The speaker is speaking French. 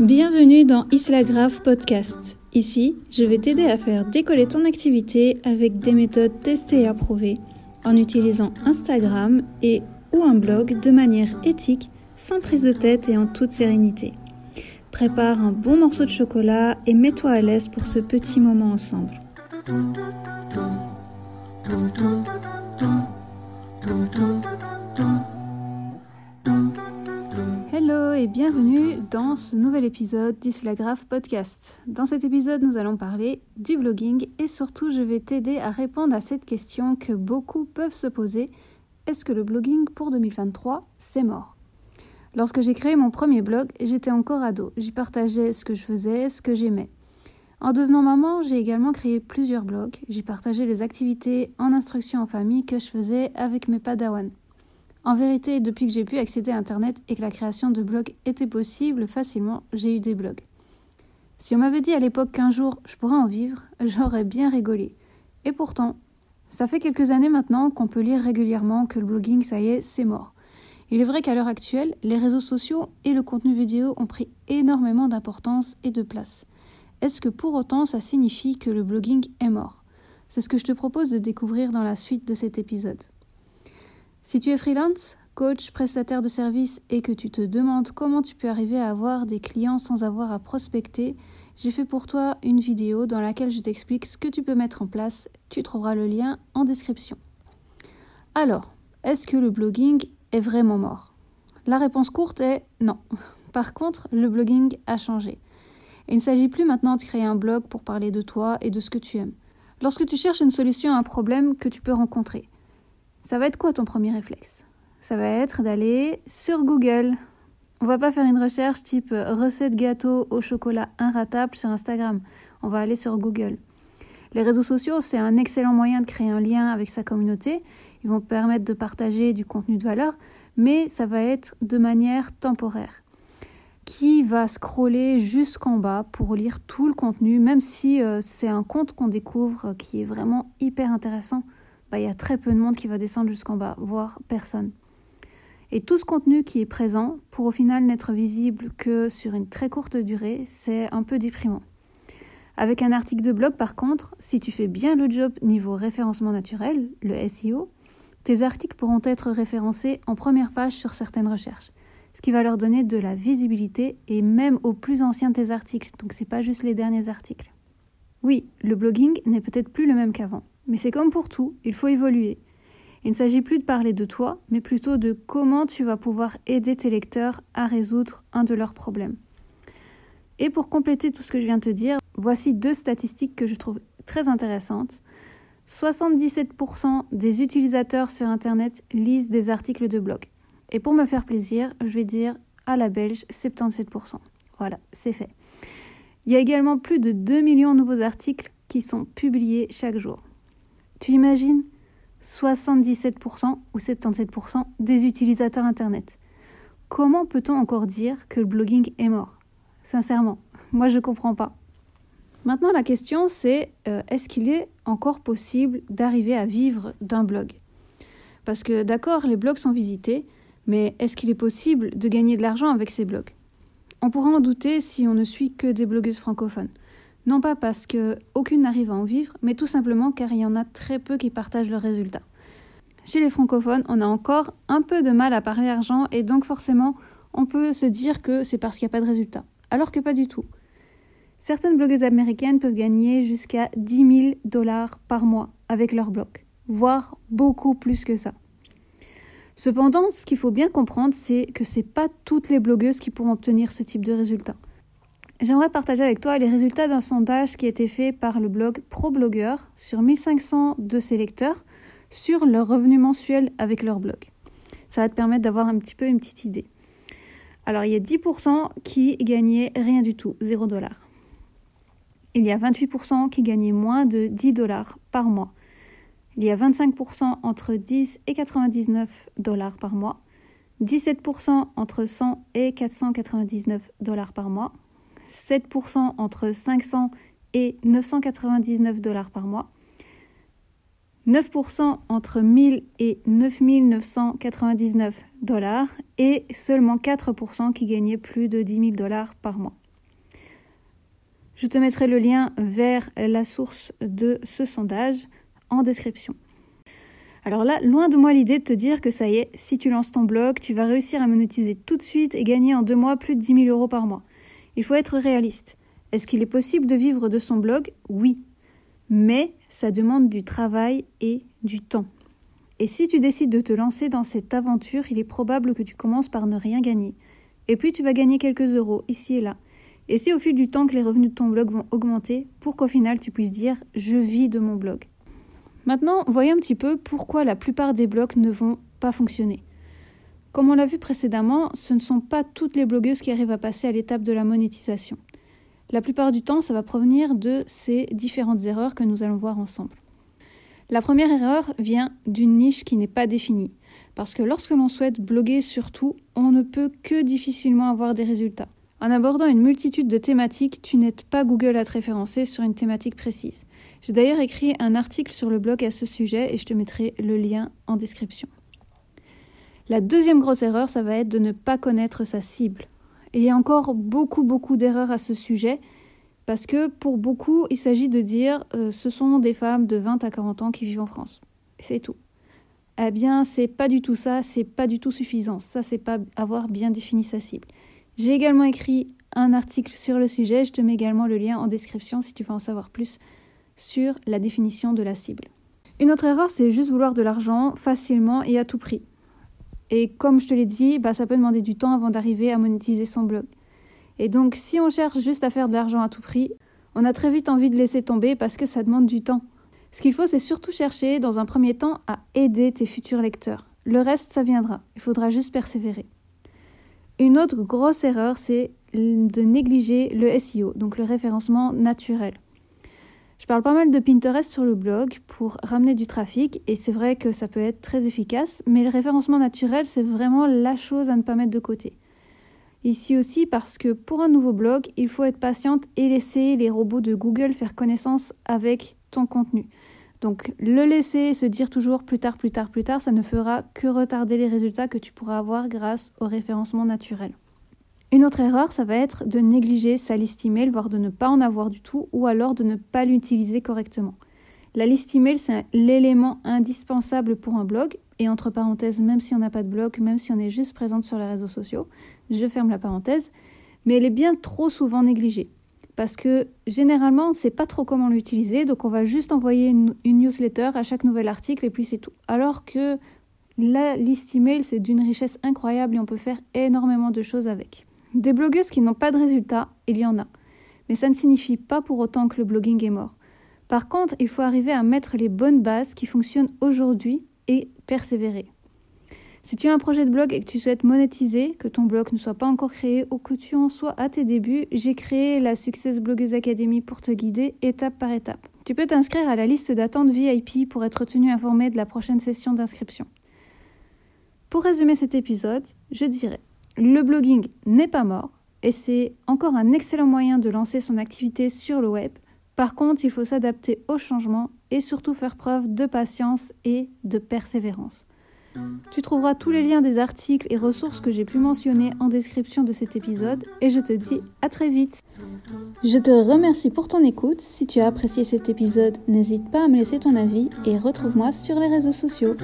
Bienvenue dans Isla Grave Podcast. Ici, je vais t'aider à faire décoller ton activité avec des méthodes testées et approuvées en utilisant Instagram et ou un blog de manière éthique, sans prise de tête et en toute sérénité. Prépare un bon morceau de chocolat et mets-toi à l'aise pour ce petit moment ensemble. Et bienvenue dans ce nouvel épisode d'Islagraph Podcast. Dans cet épisode, nous allons parler du blogging et surtout, je vais t'aider à répondre à cette question que beaucoup peuvent se poser. Est-ce que le blogging pour 2023, c'est mort? Lorsque j'ai créé mon premier blog, j'étais encore ado. J'y partageais ce que je faisais, ce que j'aimais. En devenant maman, j'ai également créé plusieurs blogs. J'y partageais les activités en instruction en famille que je faisais avec mes padawans. En vérité, depuis que j'ai pu accéder à Internet et que la création de blogs était possible facilement, j'ai eu des blogs. Si on m'avait dit à l'époque qu'un jour je pourrais en vivre, j'aurais bien rigolé. Et pourtant, ça fait quelques années maintenant qu'on peut lire régulièrement que le blogging, ça y est, c'est mort. Il est vrai qu'à l'heure actuelle, les réseaux sociaux et le contenu vidéo ont pris énormément d'importance et de place. Est-ce que pour autant ça signifie que le blogging est mort? C'est ce que je te propose de découvrir dans la suite de cet épisode. Si tu es freelance, coach, prestataire de services et que tu te demandes comment tu peux arriver à avoir des clients sans avoir à prospecter, j'ai fait pour toi une vidéo dans laquelle je t'explique ce que tu peux mettre en place. Tu trouveras le lien en description. Alors, est-ce que le blogging est vraiment mort? La réponse courte est non. Par contre, le blogging a changé. Il ne s'agit plus maintenant de créer un blog pour parler de toi et de ce que tu aimes. Lorsque tu cherches une solution à un problème que tu peux rencontrer, ça va être quoi ton premier réflexe? Ça va être d'aller sur Google. On va pas faire une recherche type euh, recette gâteau au chocolat inratable sur Instagram. On va aller sur Google. Les réseaux sociaux, c'est un excellent moyen de créer un lien avec sa communauté. Ils vont permettre de partager du contenu de valeur, mais ça va être de manière temporaire. Qui va scroller jusqu'en bas pour lire tout le contenu, même si euh, c'est un compte qu'on découvre qui est vraiment hyper intéressant bah, il y a très peu de monde qui va descendre jusqu'en bas, voire personne. Et tout ce contenu qui est présent, pour au final n'être visible que sur une très courte durée, c'est un peu déprimant. Avec un article de blog, par contre, si tu fais bien le job niveau référencement naturel, le SEO, tes articles pourront être référencés en première page sur certaines recherches, ce qui va leur donner de la visibilité et même aux plus anciens de tes articles, donc c'est pas juste les derniers articles. Oui, le blogging n'est peut-être plus le même qu'avant, mais c'est comme pour tout, il faut évoluer. Il ne s'agit plus de parler de toi, mais plutôt de comment tu vas pouvoir aider tes lecteurs à résoudre un de leurs problèmes. Et pour compléter tout ce que je viens de te dire, voici deux statistiques que je trouve très intéressantes. 77% des utilisateurs sur Internet lisent des articles de blog. Et pour me faire plaisir, je vais dire à la belge 77%. Voilà, c'est fait. Il y a également plus de 2 millions de nouveaux articles qui sont publiés chaque jour. Tu imagines 77% ou 77% des utilisateurs Internet. Comment peut-on encore dire que le blogging est mort? Sincèrement, moi je ne comprends pas. Maintenant la question c'est euh, est-ce qu'il est encore possible d'arriver à vivre d'un blog? Parce que d'accord, les blogs sont visités, mais est-ce qu'il est possible de gagner de l'argent avec ces blogs? On pourra en douter si on ne suit que des blogueuses francophones. Non pas parce que aucune n'arrive à en vivre, mais tout simplement car il y en a très peu qui partagent leurs résultats. Chez les francophones, on a encore un peu de mal à parler argent et donc forcément, on peut se dire que c'est parce qu'il n'y a pas de résultats. Alors que pas du tout. Certaines blogueuses américaines peuvent gagner jusqu'à 10 000 dollars par mois avec leur blog, voire beaucoup plus que ça. Cependant, ce qu'il faut bien comprendre, c'est que ce n'est pas toutes les blogueuses qui pourront obtenir ce type de résultats. J'aimerais partager avec toi les résultats d'un sondage qui a été fait par le blog ProBlogger sur 1500 de ses lecteurs sur leur revenu mensuel avec leur blog. Ça va te permettre d'avoir un petit peu une petite idée. Alors, il y a 10% qui gagnaient rien du tout, 0 dollars. Il y a 28% qui gagnaient moins de 10 dollars par mois. Il y a 25% entre 10 et 99 dollars par mois. 17% entre 100 et 499 dollars par mois. 7% entre 500 et 999 dollars par mois, 9% entre 1000 et 9999 dollars et seulement 4% qui gagnaient plus de 10 000 dollars par mois. Je te mettrai le lien vers la source de ce sondage en description. Alors là, loin de moi l'idée de te dire que ça y est, si tu lances ton blog, tu vas réussir à monétiser tout de suite et gagner en deux mois plus de 10 000 euros par mois. Il faut être réaliste. Est-ce qu'il est possible de vivre de son blog? Oui. Mais ça demande du travail et du temps. Et si tu décides de te lancer dans cette aventure, il est probable que tu commences par ne rien gagner. Et puis tu vas gagner quelques euros ici et là. Et c'est au fil du temps que les revenus de ton blog vont augmenter pour qu'au final tu puisses dire je vis de mon blog. Maintenant, voyons un petit peu pourquoi la plupart des blogs ne vont pas fonctionner. Comme on l'a vu précédemment, ce ne sont pas toutes les blogueuses qui arrivent à passer à l'étape de la monétisation. La plupart du temps, ça va provenir de ces différentes erreurs que nous allons voir ensemble. La première erreur vient d'une niche qui n'est pas définie, parce que lorsque l'on souhaite bloguer sur tout, on ne peut que difficilement avoir des résultats. En abordant une multitude de thématiques, tu n'aides pas Google à te référencer sur une thématique précise. J'ai d'ailleurs écrit un article sur le blog à ce sujet et je te mettrai le lien en description. La deuxième grosse erreur, ça va être de ne pas connaître sa cible. il y a encore beaucoup, beaucoup d'erreurs à ce sujet, parce que pour beaucoup, il s'agit de dire euh, ce sont des femmes de 20 à 40 ans qui vivent en France. C'est tout. Eh bien, c'est pas du tout ça, c'est pas du tout suffisant. Ça, c'est pas avoir bien défini sa cible. J'ai également écrit un article sur le sujet, je te mets également le lien en description si tu veux en savoir plus sur la définition de la cible. Une autre erreur, c'est juste vouloir de l'argent facilement et à tout prix. Et comme je te l'ai dit, bah, ça peut demander du temps avant d'arriver à monétiser son blog. Et donc, si on cherche juste à faire de l'argent à tout prix, on a très vite envie de laisser tomber parce que ça demande du temps. Ce qu'il faut, c'est surtout chercher, dans un premier temps, à aider tes futurs lecteurs. Le reste, ça viendra. Il faudra juste persévérer. Une autre grosse erreur, c'est de négliger le SEO, donc le référencement naturel. Je parle pas mal de Pinterest sur le blog pour ramener du trafic et c'est vrai que ça peut être très efficace, mais le référencement naturel, c'est vraiment la chose à ne pas mettre de côté. Ici aussi parce que pour un nouveau blog, il faut être patiente et laisser les robots de Google faire connaissance avec ton contenu. Donc le laisser se dire toujours plus tard, plus tard, plus tard, ça ne fera que retarder les résultats que tu pourras avoir grâce au référencement naturel. Une autre erreur, ça va être de négliger sa liste email, voire de ne pas en avoir du tout, ou alors de ne pas l'utiliser correctement. La liste email, c'est l'élément indispensable pour un blog, et entre parenthèses, même si on n'a pas de blog, même si on est juste présente sur les réseaux sociaux, je ferme la parenthèse, mais elle est bien trop souvent négligée parce que généralement, on ne sait pas trop comment l'utiliser, donc on va juste envoyer une, newsletter à chaque nouvel article et puis c'est tout. Alors que la liste email, c'est d'une richesse incroyable et on peut faire énormément de choses avec. Des blogueuses qui n'ont pas de résultats, il y en a. Mais ça ne signifie pas pour autant que le blogging est mort. Par contre, il faut arriver à mettre les bonnes bases qui fonctionnent aujourd'hui et persévérer. Si tu as un projet de blog et que tu souhaites monétiser, que ton blog ne soit pas encore créé ou que tu en sois à tes débuts, j'ai créé la Success Blogueuse Academy pour te guider étape par étape. Tu peux t'inscrire à la liste d'attente VIP pour être tenu informé de la prochaine session d'inscription. Pour résumer cet épisode, je dirais le blogging n'est pas mort et c'est encore un excellent moyen de lancer son activité sur le web. Par contre, il faut s'adapter aux changements et surtout faire preuve de patience et de persévérance. Tu trouveras tous les liens des articles et ressources que j'ai pu mentionner en description de cet épisode et je te dis à très vite. Je te remercie pour ton écoute. Si tu as apprécié cet épisode, n'hésite pas à me laisser ton avis et retrouve-moi sur les réseaux sociaux.